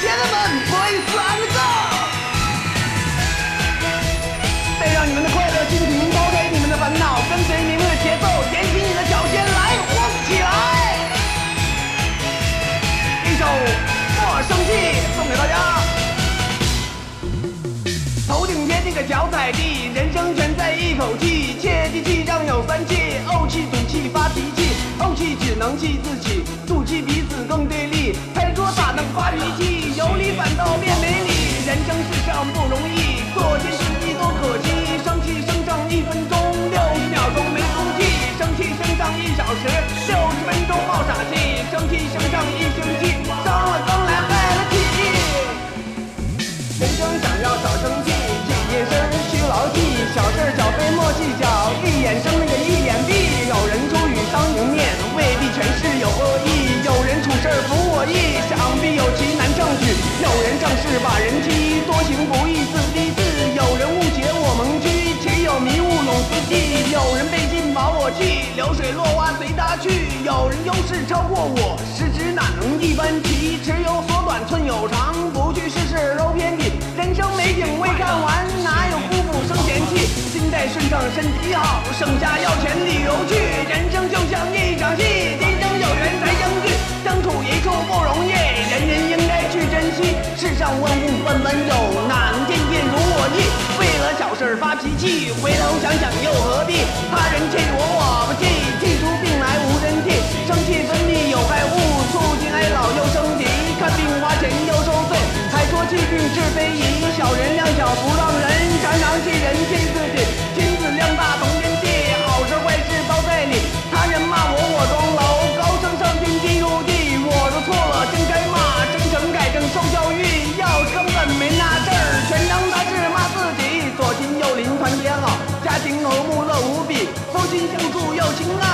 姐妹们，Boys and girl 带让你们的快乐心情，抛开你们的烦恼，跟随你们的节奏，踮起你的脚尖来晃起来。一首《莫生气》送给大家。头顶天，这个脚踩地，人生全在一口气。切记气上有三气：怄气、赌气、发脾气。怄气只能气自己，赌气彼此更对立。拍桌咋能发脾气？一小时，六十分钟冒傻气；生气生上一星期，伤了刚来害了气。人生想要少生气，记夜深需牢记，小事小非莫计较，一眼生那个一眼闭。有人出语当迎面，未必全是有恶意；有人处事不我意，想必有其难证据；有人正事把人欺，多行不义自逼自；有人误解我蒙屈，岂有迷雾笼四季；有人被信把我弃，流水落花随他去；有人优势超过我，失职哪能一般齐？尺有所短，寸有长，不去试试都偏僻。人生美景未看完，哪有夫妇生嫌弃？心态顺畅，身体好，省下要钱旅游去。人生就像一场戏，今生有缘才相聚，相处一处不容易，人人应该去珍惜。世上万物分温柔，哪能件件如我意？发脾气，回头想想又何必？他人气我我不气，情啊